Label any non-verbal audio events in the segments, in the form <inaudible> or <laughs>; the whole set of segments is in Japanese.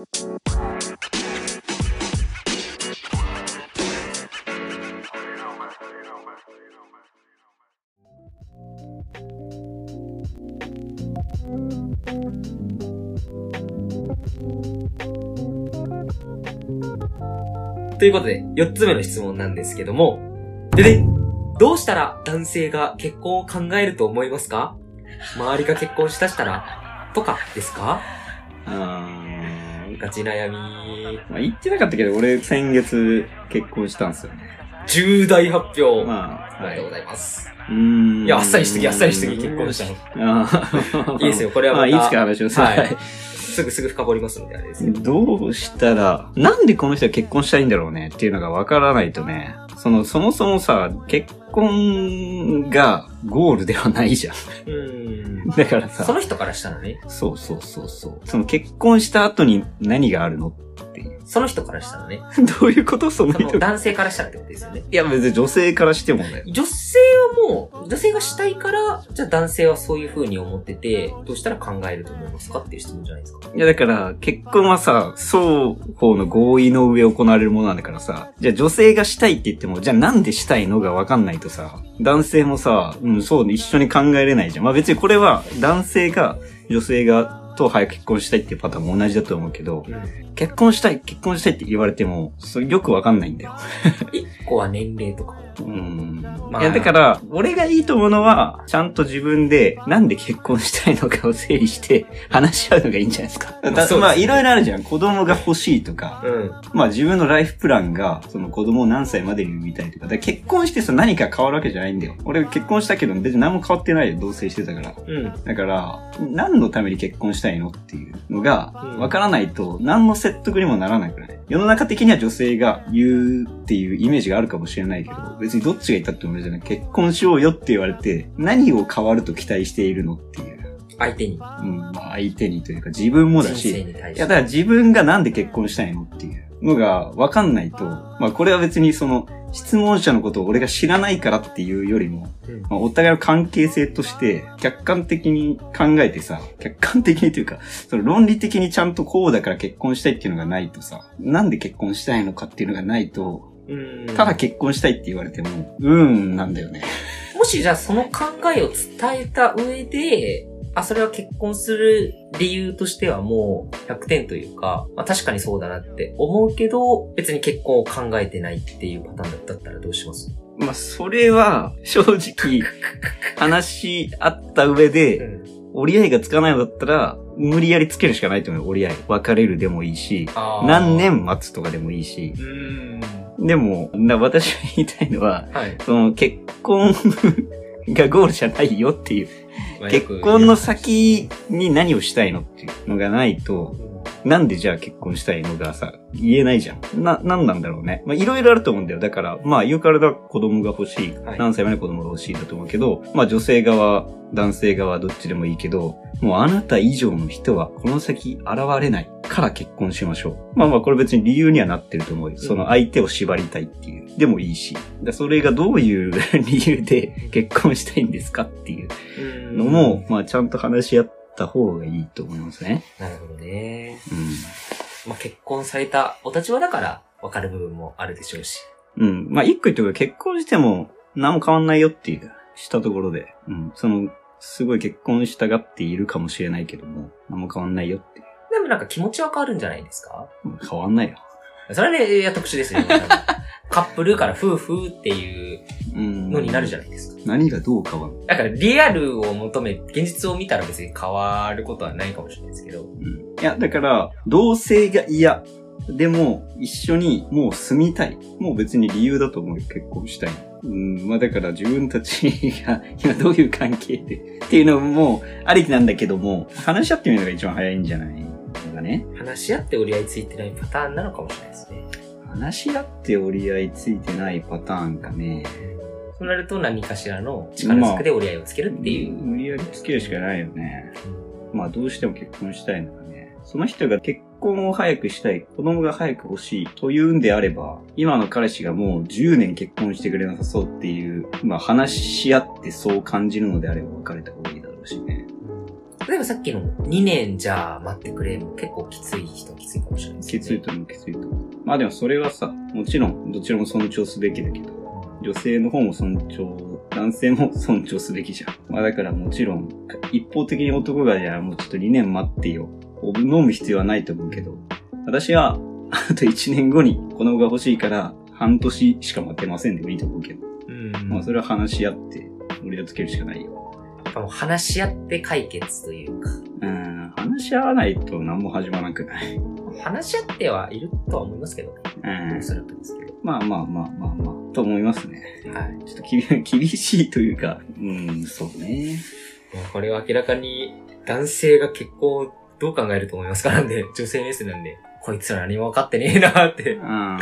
ということで、4つ目の質問なんですけども、でね、どうしたら男性が結婚を考えると思いますか？周りが結婚したしたら、とかですか？あガチ悩み。ーまあ、言ってなかったけど、俺先月結婚したんですよね。重大発表。まあ、はい。ありがとうございます。うーん。いや、あっさりしすぎ、あっさりしすぎ、結婚したの。あーいいですよ、これはまた。<laughs> まあ、いつか話します。はいはい。すぐすぐ深掘りますので、あれですけど。どうしたら、なんでこの人は結婚したいんだろうねっていうのがわからないとね、その、そもそもさ、結婚がゴールではないじゃん。うーん。だからさ、その人からしたらね、そうそうそうそう。その結婚した後に何があるのっていう。その人からしたらね、<laughs> どういうこと？そのその人が。男性からしたらってことですよね。いや別に女性からしてもだよ。女性はもう、女性がしたいから、じゃあ男性はそういう風に思ってて、どうしたら考えると思いますかっていう質問じゃないですか。いやだから、結婚はさ、双方の合意の上行われるものなんだからさ、じゃあ女性がしたいって言っても、じゃあなんでしたいのがわかんないとさ、男性もさ、うん、そう、一緒に考えれないじゃん。まあ別にこれは男性が女性が、と早く結婚したいっていうパターンも同じだと思うけど、結婚したい、結婚したいって言われても、それよくわかんないんだよ。一個は年齢とか。うん。まあいや、だから、俺がいいと思うのは、ちゃんと自分で、なんで結婚したいのかを整理して、話し合うのがいいんじゃないですか。まあまあ、いろいろあるじゃん。子供が欲しいとか、うん。まあ自分のライフプランが、その子供を何歳までに産みたいとか。だから結婚してさ、何か変わるわけじゃないんだよ。俺結婚したけど、別に何も変わってないよ。同棲してたから。うん。だから、何のために結婚したいのっていうのがうん、わからないと、何の説得にもならないからね。世の中的には女性が言うっていうイメージがあるかもしれないけど、別にどっちが言ったって同じじゃない。結婚しようよって言われて、何を変わると期待しているのっていう。相手に。うん、まあ相手にというか自分もだ人し。いや、だから自分がなんで結婚したいのっていうのが分かんないと、まあこれは別にその質問者のことを俺が知らないからっていうよりも、うんまあ、お互いの関係性として客観的に考えてさ、客観的にというか、その論理的にちゃんとこうだから結婚したいっていうのがないとさ、なんで結婚したいのかっていうのがないと、うんただ結婚したいって言われても、うーんなんだよね。もしじゃあその考えを伝えた上で、あ、それは結婚する理由としてはもう100点というか、まあ確かにそうだなって思うけど、別に結婚を考えてないっていうパターンだったらどうします？まあそれは正直話し合った上で、ん。折り合いがつかないのだったら、無理やりつけるしかないと思うよ、折り合い。別れるでもいいし、何年待つとかでもいいし。でも、な私が言いたいのは、はい。その結婚 <laughs> がゴールじゃないよっていう。まあ結婚の、先に何をしたいのっていうのがないと、なんでじゃあ結婚したいのがさ、言えないじゃん。な、なんなんだろうね。まあ、いろいろあると思うんだよ。だから、まあ、言うからだ子供が欲しい何歳まで子供が欲しいだと思うけど、まあ、女性側、男性側、どっちでもいいけど、もうあなた以上の人はこの先現れないから結婚しましょう。まあまあ、これ別に理由にはなってると思うよ。その相手を縛りたいっていう。でもいいし。だそれがどういう理由で結婚したいんですかっていううんのも、まあ、ちゃんと話し合った方がいいと思いますね。なるほどね。うん。まあ結婚されたお立場だから分かる部分もあるでしょうし。うん。まあ、一個言っておくけど結婚しても何も変わんないよっていう、したところで。うん。その、すごい結婚したがっているかもしれないけども、何も変わんないよっていう。でもなんか気持ちは変わるんじゃないですか？うん変わんないよ。それはね、いや特殊ですよ。<laughs> カップルから夫婦っていううん。のになるじゃないですか。何がどう変わるだからリアルを求め、現実を見たら別に変わることはないかもしれないですけど。うん。いや、だから、同性が嫌。でも、一緒にもう住みたい。もう別に理由だと思うよ、結婚したい。うん、まあだから自分たちが今どういう関係でっていうのもありきなんだけども、話し合ってみるのが一番早いんじゃない？のかね。話し合って折り合いついてないパターンなのかもしれないですね。話し合って折り合いついてないパターンかね。そうなると何かしらの力ずくで折り合いをつけるっていう。無理やりつけるしかないよね。まあどうしても結婚したいのかね。その人が結婚を早くしたい、子供が早く欲しいというんであれば、今の彼氏がもう10年結婚してくれなさそうっていう、まあ話し合ってそう感じるのであれば別れた方がいいだろうしね。で例えばさっきの2年じゃあ待ってくれも結構きつい人はきついかもしれないですね。きついと思う、きついと思う。まあでもそれはさ、もちろん、どちらも尊重すべきだけど、女性の方も尊重、男性も尊重すべきじゃん。まあだからもちろん、一方的に男がじゃあもうちょっと2年待ってよ。飲む必要はないと思うけど、私は、あと1年後にこの子が欲しいから、半年しか待てませんでもいいと思うけど。うん。まあそれは話し合って、俺をつけるしかないよ。やっぱもう話し合って解決というか、うん、話し合わないと何も始まらなくない？話し合ってはいるとは思いますけどね。うんお。そらくですけど。まあまあまあまあまあ、と思いますね。はい。ちょっと <laughs> 厳しいというか、うん、そうね。これは明らかに男性が結婚をどう考えると思いますかなんで、女性目線なんで、こいつら何も分かってねえなってうん。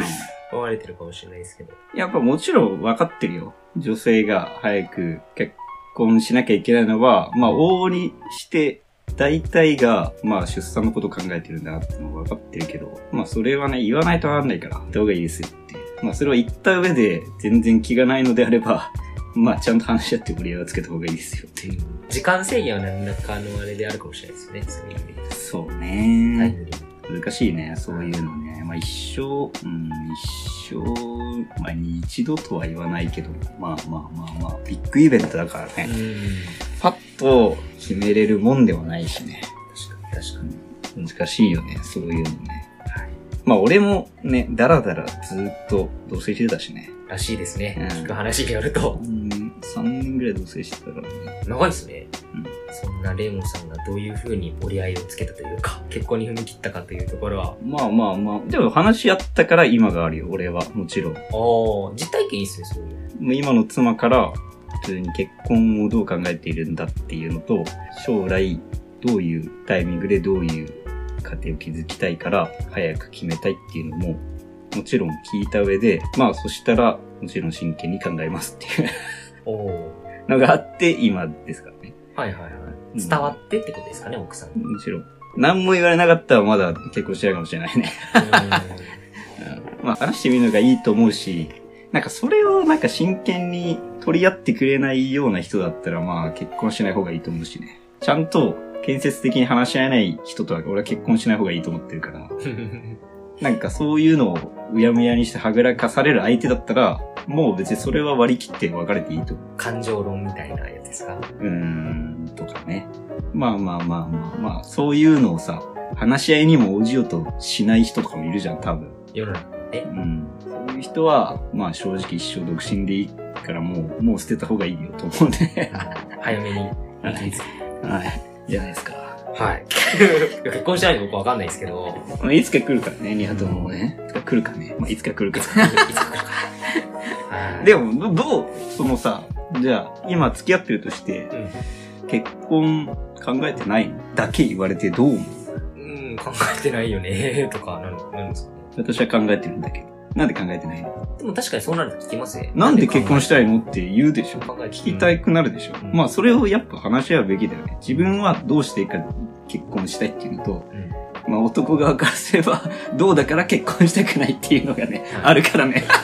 思われてるかもしれないですけど。やっぱもちろん分かってるよ。女性が早く結婚しなきゃいけないのは、まあ往々にして、大体が、まあ出産のこと考えてるんだなってのは分かってるけど、まあそれはね、言わないと分かんないから、言った方がいいですよって。まあそれを言った上で、全然気がないのであれば、<laughs> まあちゃんと話し合って折り合いをつけた方がいいですよっていう。時間制限は何らかのあれであるかもしれないですね。そういう意味で。そうね。難しいね、そういうのね。まあ一生、うん、一生、まあ一度とは言わないけど、まあまあまあまあ、ビッグイベントだからね。うん。パッと決めれるもんではないしね。確かに確かに。難しいよね、そういうのね。はい。まあ俺もね、だらだらずっと同棲してたしね。うらしいですね。うん聞く話によると。ん、3年ぐらい同棲してたからね。長いですね。うんそんなレイモンさんがどういう風に折り合いをつけたというか、結婚に踏み切ったかというところは、まあまあまあ、でも話し合ったから今があるよ、俺は。もちろん。ああ、実体験いいっすね、そういう。もう今の妻から、普通に結婚をどう考えているんだっていうのと、将来どういうタイミングでどういう家庭を築きたいから、早く決めたいっていうのも、もちろん聞いた上で、まあそしたら、もちろん真剣に考えますっていうのがあって、今ですからね。はいはいはい。うん伝わってってことですかね、奥さんに。もちろん。何も言われなかったらまだ結婚してないかもしれないね。うん <laughs> まあ話してみるのがいいと思うし、なんかそれをなんか真剣に取り合ってくれないような人だったらまあ結婚しない方がいいと思うしね。ちゃんと建設的に話し合えない人とは俺は結婚しない方がいいと思ってるから。<laughs> なんかそういうのをうやむやにしてはぐらかされる相手だったら、もう別にそれは割り切って別れていいと思う。感情論みたいなやつですか？うーん、とかね。まあまあまあまあまあ、そういうのをさ、話し合いにも応じようとしない人とかもいるじゃん、多分。世の？中。うん。そういう人は、まあ正直一生独身でいいからもう、もう捨てた方がいいよと思うんで。早めに。はい。はい。じゃないですか。はい。<laughs> 結婚しないと僕わかんないですけど、まあいつか来るからね、ニハトもね。いつか来るかね。まあいつか来るかい。つか来るか。はい。でも、どどう、そのさ、じゃあ、今付き合ってるとして、うん、結婚考えてないだけ言われてどう思う？うん、考えてないよね、とか、なんなんですかね。私は考えてるんだけど。なんで考えてないの？でも確かにそうなると聞きますね。なんで結婚したいいの？って言うでしょ考え聞きたくなるでしょ、うんまあそれをやっぱ話し合うべきだよね。自分はどうしてか結婚したいっていうのと、うん。まあ男側からすればどうだから結婚したくないっていうのがね、あるからね。<laughs>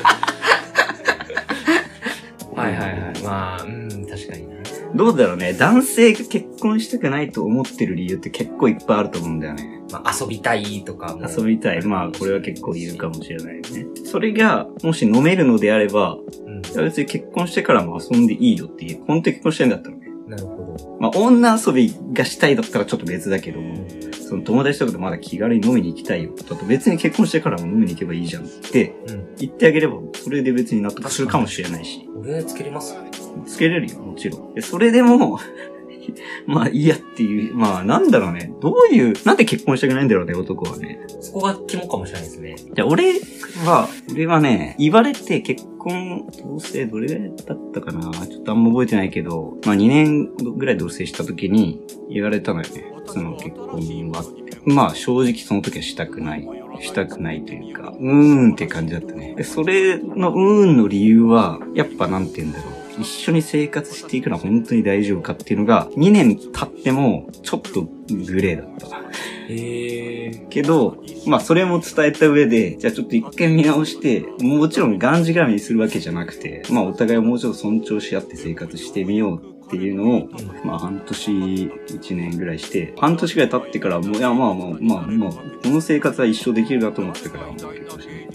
はいはいはい。まあ、うん、確かにな。どうだろうね。男性が結婚したくないと思ってる理由って結構いっぱいあると思うんだよね。まあ、遊びたいとかも。遊びたい。まあこれは結構言うかもしれないよね。それがもし飲めるのであれば、うん。いや別に結婚してからも遊んでいいよっていう。本当に結婚してんだったらね。なるほど。まあ女遊びがしたいだったらちょっと別だけど、うん。その友達とかとまだ気軽に飲みに行きたいよ。だと別に結婚してからも飲みに行けばいいじゃんってうん。言ってあげれば、それで別に納得するかもしれないし。俺つけれます？つけれるよ、もちろん。でそれでも、<laughs> まあいいやっていう、まあなんだろうね。どういう、なんで結婚したくないんだろうね、男はね。そこが肝かもしれないですね。じゃあ俺は、俺はね、言われて結婚、同棲どれぐらいだったかなちょっとあんま覚えてないけど、まあ2年ぐらい同棲した時に言われたのよね。その結婚は。まあ正直その時はしたくない。したくないというか、うーんって感じだったね。で、それのうーんの理由は、やっぱなんて言うんだろう。一緒に生活していくのは本当に大丈夫かっていうのが、2年経っても、ちょっとグレーだった。へえ。けど、まあそれも伝えた上で、じゃあちょっと一回見直して、もちろんがんじがらみにするわけじゃなくて、まあお互いをもうちょっと尊重し合って生活してみようっていうのを、まあ半年、一年ぐらいして、半年ぐらい経ってから、もう、いやまあまあまあ、まあ、この生活は一生できるなと思ってから、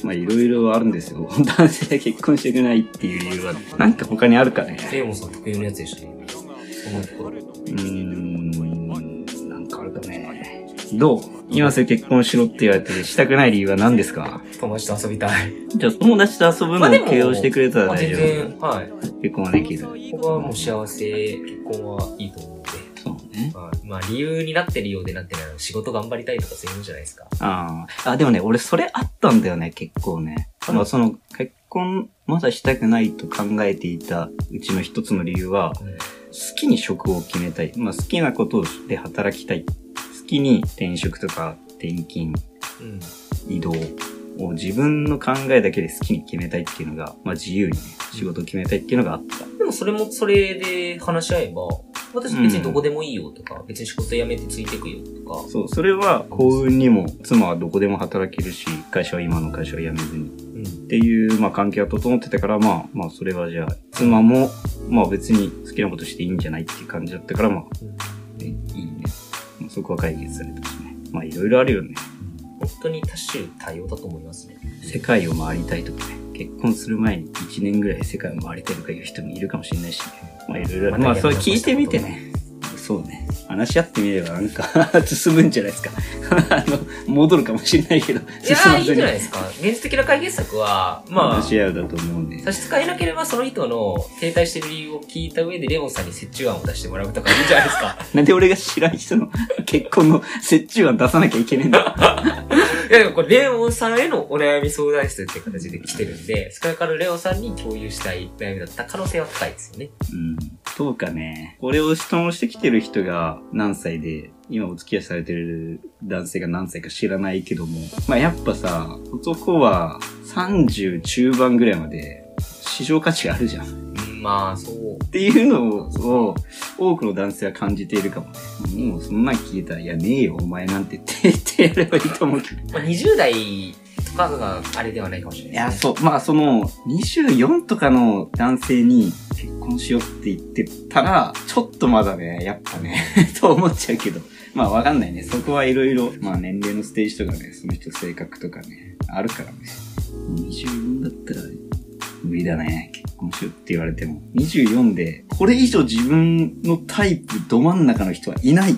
まあいろいろあるんですよ。<laughs> 男性が結婚してくれないっていう理由は、なんか他にあるかね。レイモンさん特有のやつでしたね。うーん、なんかあるかね。どう？今すぐ結婚しろって言われてしたくない理由は何ですか？友達と遊びたい。じゃあ友達と遊ぶのを許容してくれたらまあ大丈全然、夫。はい。結婚はできる。僕はもう幸せ、結婚はいいと思って。そうね。はいまあ理由になってるようでなってない仕事頑張りたいとかそういうのじゃないですか。ああ。あ、でもね、俺それあったんだよね、結構ね。うんまあその、結婚まだしたくないと考えていたうちの一つの理由は、うん好きに職を決めたい。まあ好きなことで働きたい。好きに転職とか転勤、うん。移動を自分の考えだけで好きに決めたいっていうのが、まあ自由にね、仕事を決めたいっていうのがあった。でもそれもそれで話し合えば、私別にどこでもいいよとか、別に仕事辞めてついてくよとか、そう、それは幸運にも、妻はどこでも働けるし、会社は今の会社を辞めずに。うん。っていう、まあ関係は整ってたから、まあ、まあそれはじゃあ、妻も、まあ別に好きなことしていいんじゃないっていう感じだったから、まあ、ね、いいね。まあそこは解決されたしね。まあいろいろあるよね。本当に多種多様だと思いますね。世界を回りたいとかね。結婚する前に1年ぐらい世界を回りたいとかいう人もいるかもしれないしね。まあいろいろ、またまあそれ聞いてみてね。そうね。話し合ってみればなんか <laughs> 進むんじゃないですか。<laughs> あの、戻るかもしれないけど、いやー、いいん進まずにじゃないですか。現実的な解決策は、ま話し合うだと思うんであ、。差し支えなければその人の停滞してる理由を聞いた上でレオンさんに折衷案を出してもらうとかいいんじゃないですか。<laughs> なんで俺が知らん人の結婚の折衷案出さなきゃいけねえんだ。いやこれレオンさんへのお悩み相談室っていう形で来てるんで、それからレオンさんに共有したい悩みだった可能性は高いですよね。うん。どうかね。これを質問してきてる人が何歳で、今お付き合いされてる男性が何歳か知らないけども、まあやっぱさ、男は30中盤ぐらいまで市場価値があるじゃん。っうん、まあ、そう。っていうのを多くの男性は感じているかもね。もうそんなん聞いたら、いやねえよお前なんてって言ってやればいいと思うけど。まあ、20代とかがあれではないかもしれ、ないですね。そう、まあその、24とかの男性に結婚しようって言ってたら、ちょっとまだね、やっぱね、<laughs> と思っちゃうけど。まあわかんないね。そこはいろいろ、まあ年齢のステージとかね、その人性格とかね、あるからね。24だったら、無理だね。結婚しようって言われても。24で、これ以上自分のタイプど真ん中の人はいないっ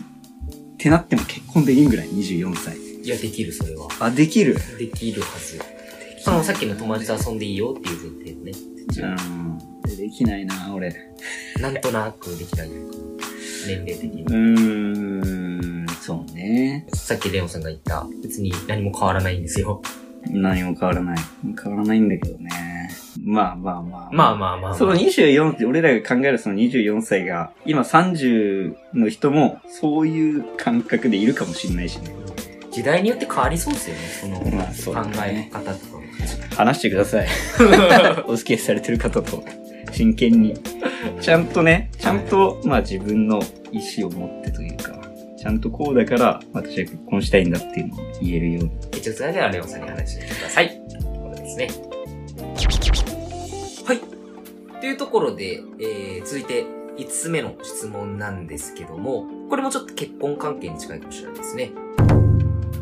てなっても結婚できんぐらい、24歳。いや、できる、それは。あ、できるできるはず。その、さっきの友達と遊んでいいよっていう前提でね。うん。できないな、俺。なんとなくできない。年齢的にう。ーん、そうね。さっきレオンさんが言った、別に何も変わらないんですよ。何も変わらない。変わらないんだけどね。まあまあまあ。まあまあまあ、まあ。その24って、俺らが考えるその24歳が、今30の人も、そういう感覚でいるかもしれないしね。時代によって変わりそうですよね。その、考ねえ方とかも。話してください。<laughs> お付き合いされてる方と、真剣に。ちゃんとね、ちゃんと、まあ自分の意思を持ってというか、ちゃんとこうだから、私は結婚したいんだっていうのを言えるように。一応それではレオンさんに話してください。というところですね。はい。というところで、えー、続いて5つ目の質問なんですけども、これもちょっと結婚関係に近いかもしれないですね。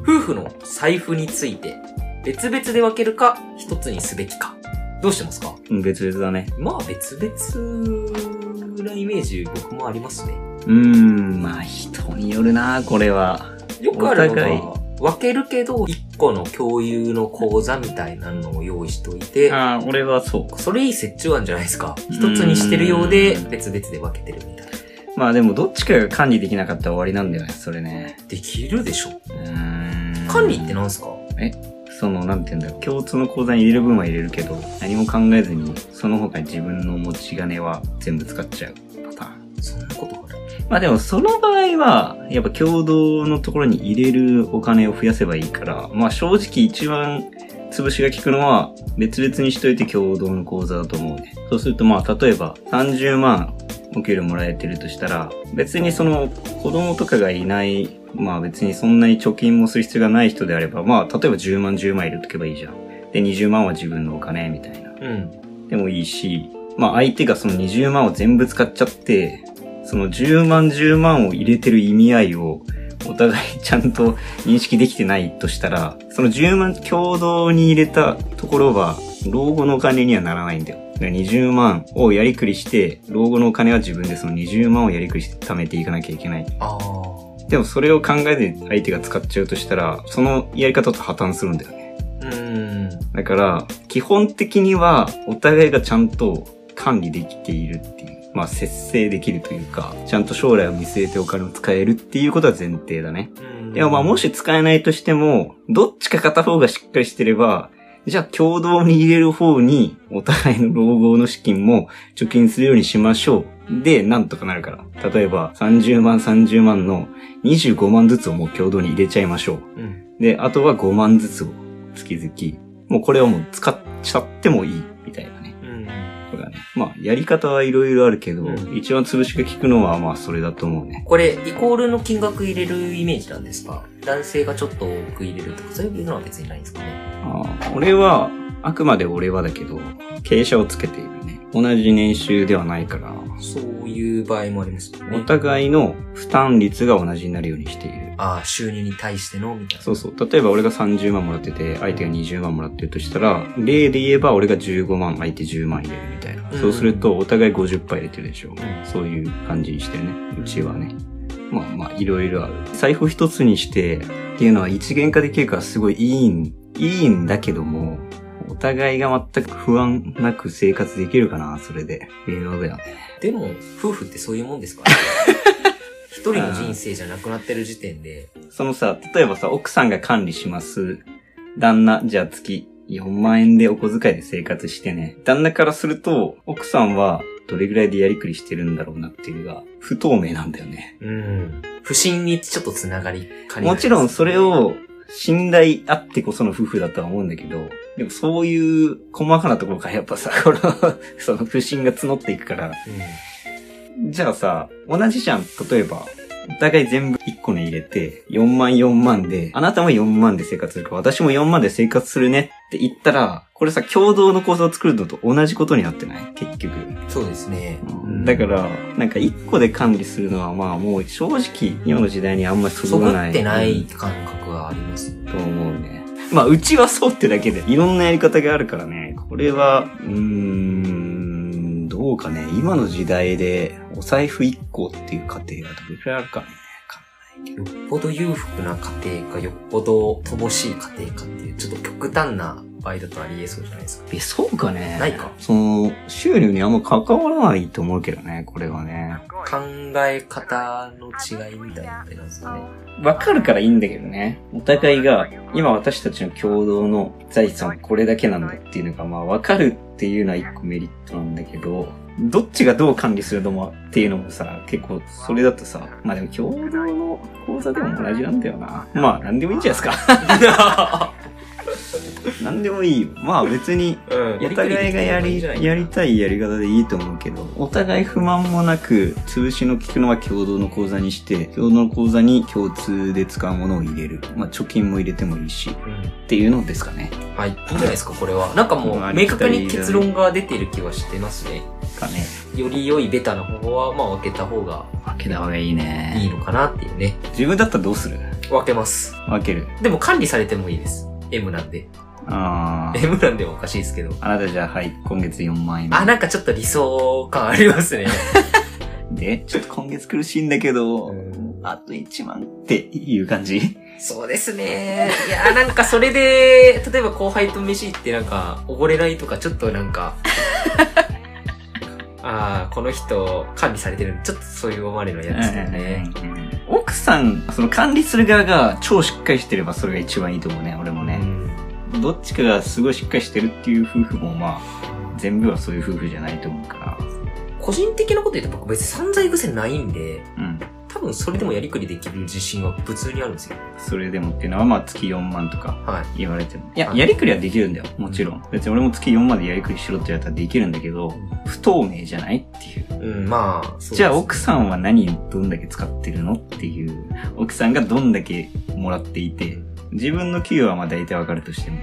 夫婦の財布について、別々で分けるか、一つにすべきか。どうしてますか？うん別々だね。まあ別々なイメージ僕もありますね。うーん、まあ人によるな、これは。よくあるのお互いが、分けるけど、一個の共有の口座みたいなのを用意しておいて、ああ、俺はそう。それいい折衷案じゃないですか。一つにしてるようでうん別々で分けてるみたいな。まあでもどっちかが管理できなかったら終わりなんだよね、それね。できるでしょ。うーん。管理ってなんすか？その、なんて言うんだろう。共通の口座に入れる分は入れるけど、何も考えずに、その他に自分の持ち金は全部使っちゃうパターン。そんなこまあでもその場合は、やっぱ共同のところに入れるお金を増やせばいいから、まあ正直一番潰しが効くのは別々にしといて共同の口座だと思うね。そうするとまあ例えば30万お給料もらえてるとしたら、別にその子供とかがいない、まあ別にそんなに貯金もする必要がない人であれば、まあ例えば10万10万入れとけばいいじゃん。で20万は自分のお金みたいな。うん。でもいいし、まあ相手がその20万を全部使っちゃって、その10万10万を入れてる意味合いを、お互い <laughs> ちゃんと認識できてないとしたら、その10万共同に入れたところは、老後のお金にはならないんだよ。だから20万をやりくりして、老後のお金は自分でその20万をやりくりして貯めていかなきゃいけない。でもそれを考えて相手が使っちゃうとしたら、そのやり方と破綻するんだよね。うん。だから、基本的にはお互いがちゃんと管理できているっていう。まあ、節制できるというか、ちゃんと将来を見据えてお金を使えるっていうことは前提だね。でもまあ、もし使えないとしても、どっちか片方がしっかりしてれば、じゃあ共同に入れる方に、お互いの老後の資金も貯金するようにしましょう。で、なんとかなるから。例えば、30万30万の25万ずつをもう共同に入れちゃいましょう。うん。で、あとは5万ずつを月々、もうこれはもう使っちゃってもいい、みたいな。まあ、やり方はいろいろあるけど、うん一番潰しが効くのはまあそれだと思うね。これ、イコールの金額入れるイメージなんですか？男性がちょっと多く入れるとか、そういうのは別にないんですかね？ああ俺は、あくまで俺はだけど、傾斜をつけているね。同じ年収ではないから、そういう場合もありますよね。お互いの負担率が同じになるようにしている。ああ、収入に対しての、みたいな。そうそう。例えば俺が30万もらってて、相手が20万もらってるとしたら、例で言えば俺が15万、相手10万入れるみたいな。うんそうすると、お互い50%入れてるでしょ。んそういう感じにしてるね。うちはね。まあまあ、いろいろある。財布一つにして、っていうのは一元化できるからすごいいいん、いいんだけども、お互いが全く不安なく生活できるかな、それで。微妙だよね。でも、夫婦ってそういうもんですから、ね。<laughs> 一人の人生じゃなくなってる時点で、そのさ、例えばさ、奥さんが管理します。旦那、じゃあ月4万円でお小遣いで生活してね。旦那からすると、奥さんはどれぐらいでやりくりしてるんだろうなっていうのが不透明なんだよね。うん。不信にちょっと繋がりかねないもちろんそれ、を信頼あってこその夫婦だとは思うんだけど、でもそういう細かなところからやっぱさ、<laughs> この、その不信が募っていくから、うじゃあさ、同じじゃん。例えば、お互い全部1個に入れて、4万4万で、あなたも4万で生活するから、私も4万で生活するねって言ったら、これさ、共同の構造を作るのと同じことになってない？結局。ん。そうですね。だから、なんか1個で管理するのは、まあもう正直、今の時代にあんまりそそぐない。ってない感覚はあります。と思うね。まあ、うちはそうってだけで、いろんなやり方があるからね。これは、うーん、どうかね。今の時代で、お財布1個っていう家庭がどれくらいあるかね。よっぽど裕福な家庭か、よっぽど乏しい家庭かっていう、ちょっと極端な場合だとあり得そうじゃないですか。え、そうかね。ないか。その、収入にあんま関わらないと思うけどね、これはね。考え方の違いみたいなのってなんですかね。わかるからいいんだけどね。お互いが、今私たちの共同の財産これだけなんだっていうのが、まあわかるっていうのは一個メリットなんだけど、どっちがどう管理するのもっていうのもさ、結構それだとさ、まあでも共同の講座でも同じなんだよな。まあなんでもいいんじゃないですか。<laughs> なんでもいいよ。まあ別に、うんお互いがやり、やりたいやり方でいいと思うけど、お互い不満もなく、潰しの効くのは共同の口座にして、共同の口座に共通で使うものを入れる。まあ貯金も入れてもいいし、うんっていうのですかね。はい。いいんじゃないですか、これは。なんかもう、まあ明確に結論が出てる気はしてますね。かね。より良いベタな方法は、まあ分けた方が分けた方がいいいいね。のかなっていうね。自分だったらどうする？分けます。分ける。でも管理されてもいいです。M なんで。あー。M なんでもおかしいですけど。あなたじゃあ、はい、今月4万円。あ、なんかちょっと理想感ありますね。<laughs> で、ちょっと今月苦しいんだけど、うんあと1万っていう感じ？そうですね。いや、なんかそれで、例えば後輩と飯行ってなんか、おごれないとか、ちょっとなんか、<laughs> ああ、この人管理されてるちょっとそういう思われるの嫌ですよね。奥さん、その管理する側が超しっかりしてればそれが一番いいと思うね、俺もどっちかがすごいしっかりしてるっていう夫婦もまあ、全部はそういう夫婦じゃないと思うから。個人的なこと言うと僕別に散財癖ないんで、うん。多分それでもやりくりできる自信は普通にあるんですよ。それでもっていうのはまあ月4万とかはい。言われても。いや、はいやりくりはできるんだよ。もちろん。別に俺も月4までやりくりしろって言われたらできるんだけど、不透明じゃないっていう。うん、まあ、そうですじゃあ奥さんは何にどんだけ使ってるのっていう。奥さんがどんだけもらっていて、自分の給与はまあ大体わかるとしても、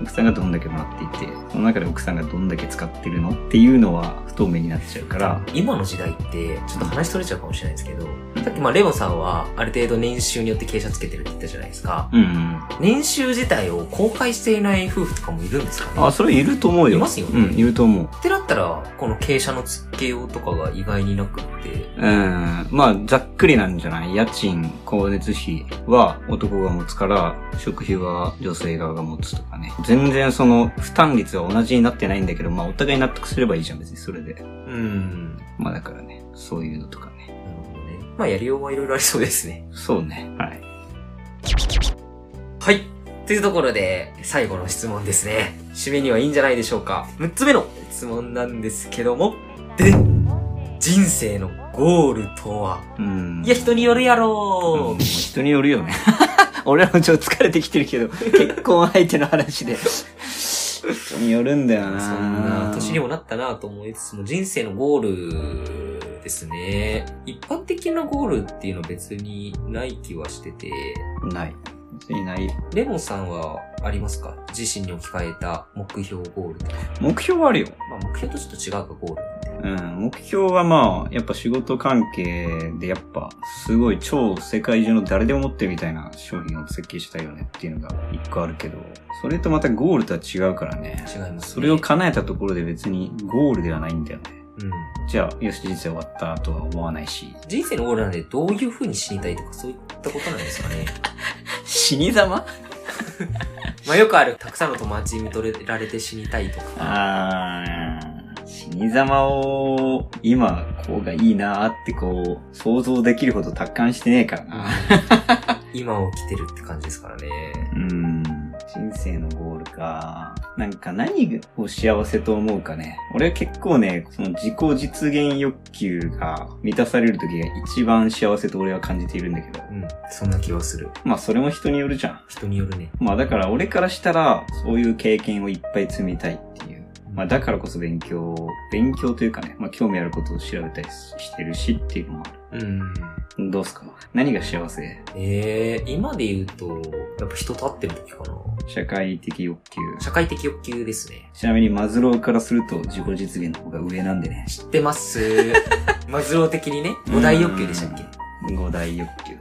奥さんがどんだけもらっていて、その中で奥さんがどんだけ使ってるのっていうのは不透明になっちゃうから、今の時代って、ちょっと話取れちゃうかもしれないですけど、さっきまあレオンさんはある程度年収によって傾斜つけてるって言ったじゃないですか。うんうん。年収自体を公開していない夫婦とかもいるんですかね？あ、それいると思うよ。いますよねうん、いると思う。ってなったら、この傾斜の付けようとかが意外になくうん。まあ、ざっくりなんじゃない？家賃、光熱費は男が持つから、食費は女性側が持つとかね。全然その、負担率は同じになってないんだけど、まあ、お互い納得すればいいじゃん、別にそれで。うん。まあ、だからね、そういうのとかね。なるほどね。まあやりようはいろいろありそうですね。そうね。はい。はい。というところで、最後の質問ですね。締めにはいいんじゃないでしょうか。6つ目の質問なんですけども、で、人生のゴールとは？うん。いや、人によるやろうん人によるよね。<laughs> 俺らもちょっと疲れてきてるけど、結婚相手の話で。人によるんだよなそんな年にもなったなと思いつつも、人生のゴールですね。一般的なゴールっていうのは別にない気はしてて、ない。別にない。レモンさんはありますか？自身に置き換えた目標ゴールとか。目標はあるよ。まあ目標とちょっと違うか、ゴール。うん、目標はまあ、やっぱ仕事関係でやっぱ、すごい超世界中の誰でも持ってるみたいな商品を設計したいよねっていうのが一個あるけど、それとまたゴールとは違うからね。違います、ね。それを叶えたところで別にゴールではないんだよね。うん。じゃあ、よし、人生終わったとは思わないし。人生のゴールなんでどういう風に死にたいとかそういったことなんですかね。死に様？<laughs> まあよくある、たくさんの友達に見とれられて死にたいとか。あー、死に様を今、こうがいいなーってこう、想像できるほど達観してねえからな。<laughs> 今を生きてるって感じですからね。うん。人生のゴールか。なんか何を幸せと思うかね。俺は結構ね、その自己実現欲求が満たされる時が一番幸せと俺は感じているんだけど。うん。そんな気はする。まあそれも人によるじゃん。人によるね。まあだから俺からしたら、そういう経験をいっぱい積みたいっていう。まあだからこそ勉強、勉強というかね、まあ興味あることを調べたりしてるしっていうのもあうん。る。どうすか？何が幸せ？ええー、今で言うと、やっぱ人と会ってる時かな。社会的欲求。社会的欲求ですね。ちなみにマズローからすると自己実現の方が上なんでね。知ってます？<laughs> マズロー的にね、五大欲求でしたっけ？五大欲求。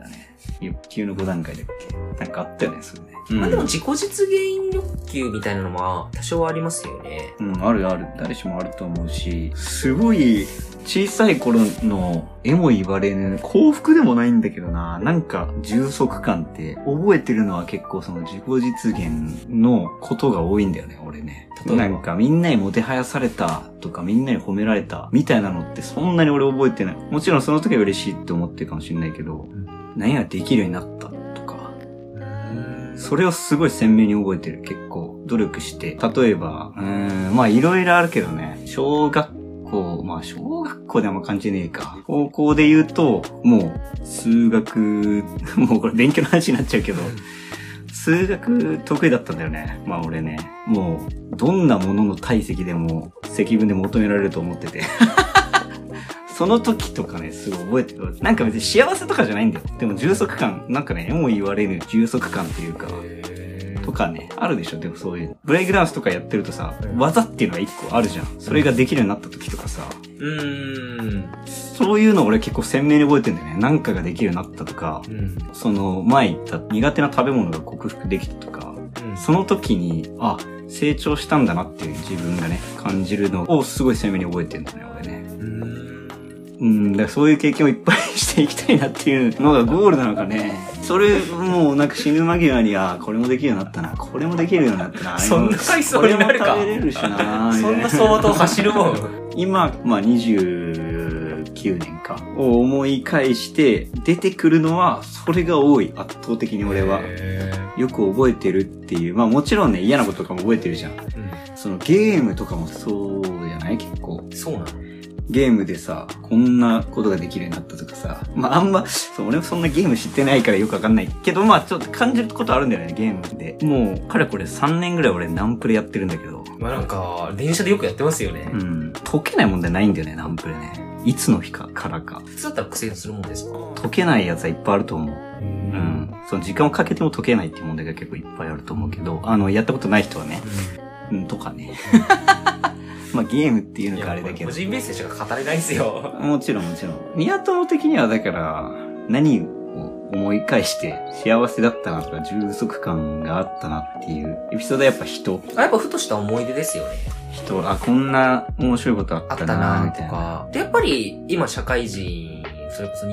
欲求の5段階だっけなんかあったよね、それね。うん、まあでも自己実現欲求みたいなのは多少ありますよね。うん、あるある。誰しもあると思うし、すごい小さい頃の絵も言われぬ幸福でもないんだけどな。なんか充足感って覚えてるのは結構その自己実現のことが多いんだよね、俺ね。例えば？なんかみんなにもてはやされたとかみんなに褒められたみたいなのってそんなに俺覚えてない。もちろんその時は嬉しいって思ってるかもしれないけど、ん何ができるようになったとか、それをすごい鮮明に覚えてる。結構努力して。例えば、うーん、まあいろいろあるけどね。小学校、まあ小学校であんま感じねえか。高校で言うと、もう数学、<laughs> もうこれ勉強の話になっちゃうけど、数学得意だったんだよね。まあ俺ね。もう、どんなものの体積でも積分で求められると思ってて。その時とかね、すごい覚えてる。なんか別に幸せとかじゃないんだよ。でも充足感、なんかね、絵も言われる充足感っていうか、とかね、あるでしょ、でもそういう。ブレイクダンスとかやってるとさ、うん技っていうのが一個あるじゃん。それができるようになった時とかさ、うーん。そういうの俺結構鮮明に覚えてんだよね。なんかができるようになったとか、うん。その前言った苦手な食べ物が克服できたとか、その時に、あ、成長したんだなっていう自分がね、感じるのをすごい鮮明に覚えてんだね、俺ね。うん。うん、だからそういう経験をいっぱいしていきたいなっていうのがゴールなのかね。それ、もうなんか死ぬ間際に、あ、これもできるようになったな、これもできるようになったな。そんな回想になるかこれも食べれるしな。そんな相当走るもん。今、まあ29年か、を思い返して、出てくるのは、それが多い、圧倒的に俺は。へよく覚えてるっていう。まあもちろんね、嫌なこととかも覚えてるじゃん。ーそのゲームとかもそうじゃない？結構。うん。そうなのゲームでさ、こんなことができるようになったとかさ。まああんま、そう、俺もそんなゲーム知ってないからよくわかんないけど、まあちょっと感じることあるんだよね、ゲームで。もう、かれこれ3年ぐらい俺ナンプレやってるんだけど。まあなんか、電車でよくやってますよね。うん。解けない問題ないんだよね、ナンプレね。いつの日かからか。普通だったら苦戦するもんですか？解けないやつはいっぱいあると思う。へうん。その時間をかけても解けないっていう問題が結構いっぱいあると思うけど、あの、やったことない人はね、うん、とかね。<laughs> まあゲームっていうのかあれだけど個。人ベースでしか語れないんですよ。もちろんもちろん。宮友的にはだから、何を思い返して幸せだったなとか充足感があったなっていうエピソードはやっぱ人。あやっぱふとした思い出ですよね。人、あ、こんな面白いことああったなみたいな。か。で、やっぱり今社会人、それこそ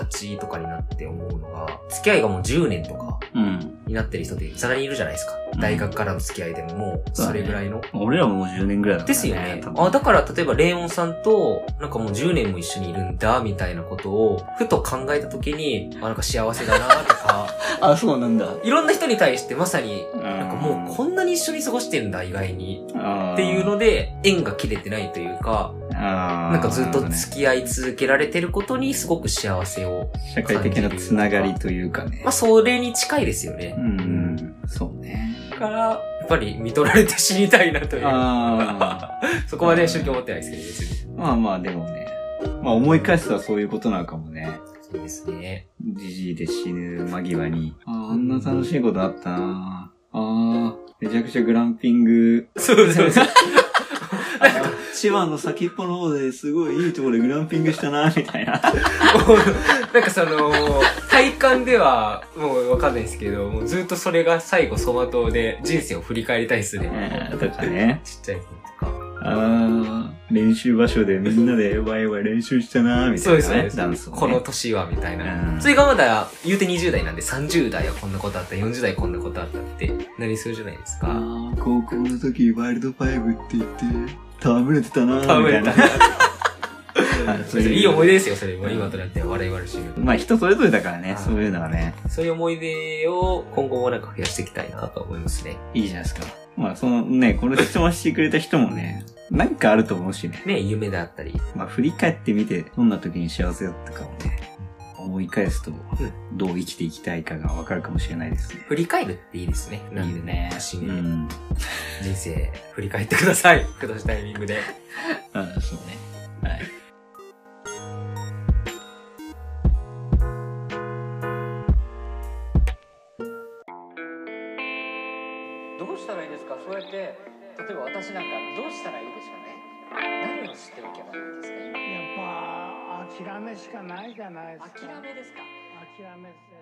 28とかになって思うのが、付き合いがもう10年とかうん。になってる人ってざらにいるじゃないですか。うん大学からの付き合いでももうそれぐらいの。俺らももう10年ぐらいだからですよねあ、だから例えばレイオンさんと、なんかもう10年も一緒にいるんだ、みたいなことを、ふと考えた時に、あ、なんか幸せだな、とか、<laughs> あ、そうなんだ。いろんな人に対してまさに、ななんかもうこんなに一緒に過ごしてんだ、意外に。っっていうので、縁が切れてないというか、ななんかずっと付き合い続けられてることにすごく幸せを。社会的なつながりというかねまあ、。それに近いですよねう。ん、そうね。だから、やっぱり見取られて死にたいなという。あ <laughs> そこまで宗教持ってないですけど、別に。あ。まあまあでもね。まあ思い返すとそういうことなのかもね。そうですね。じじいで死ぬ間際に。ああ、あんな楽しいことあったなああ、めちゃくちゃグランピング。そうそうそう。千 <laughs> 葉の先っぽの方ですごいいいところでグランピングしたなみたいな。<laughs> なんかその、体感ではもうわかんないですけど、もうずっとそれが最後走馬灯で人生を振り返りたいですね。えーとかね。ちっちゃい頃とか。ああ、練習場所でみんなでワイワイ練習したなみたいな、ね。そうですそうですダンスを、ね。この年はみたいな。うんそれがまだ言うて20代なんで30代はこんなことあった、40代こんなことあったってなりそうじゃないですか。高校の時ワイルドファイブって言って、戯れてたなみたいな。戯れたあそれいい思い出ですよ、それ。今となっては笑い話しまあ人それぞれだからね、はいそういうのはね。そういう思い出を今後もなんか増やしていきたいなと思いますね。いいじゃないですか。まあそのね、この質問してくれた人もね、なんかあると思うしね。ね、夢であったり。まあ振り返ってみて、どんな時に幸せだったかをね、思い返すと、どう生きていきたいかがわかるかもしれないですね。振り返るっていいですね。なんでね、節目でうん。人生振り返ってください。ふとしたタイミングで。<laughs> あそうね。はい。どうしたらいいですか？そうやって例えば私なんかどうしたらいいでしょうね何を知っておけばいいですか？今やっぱ諦めしかないじゃないですか。諦めですか。諦めせ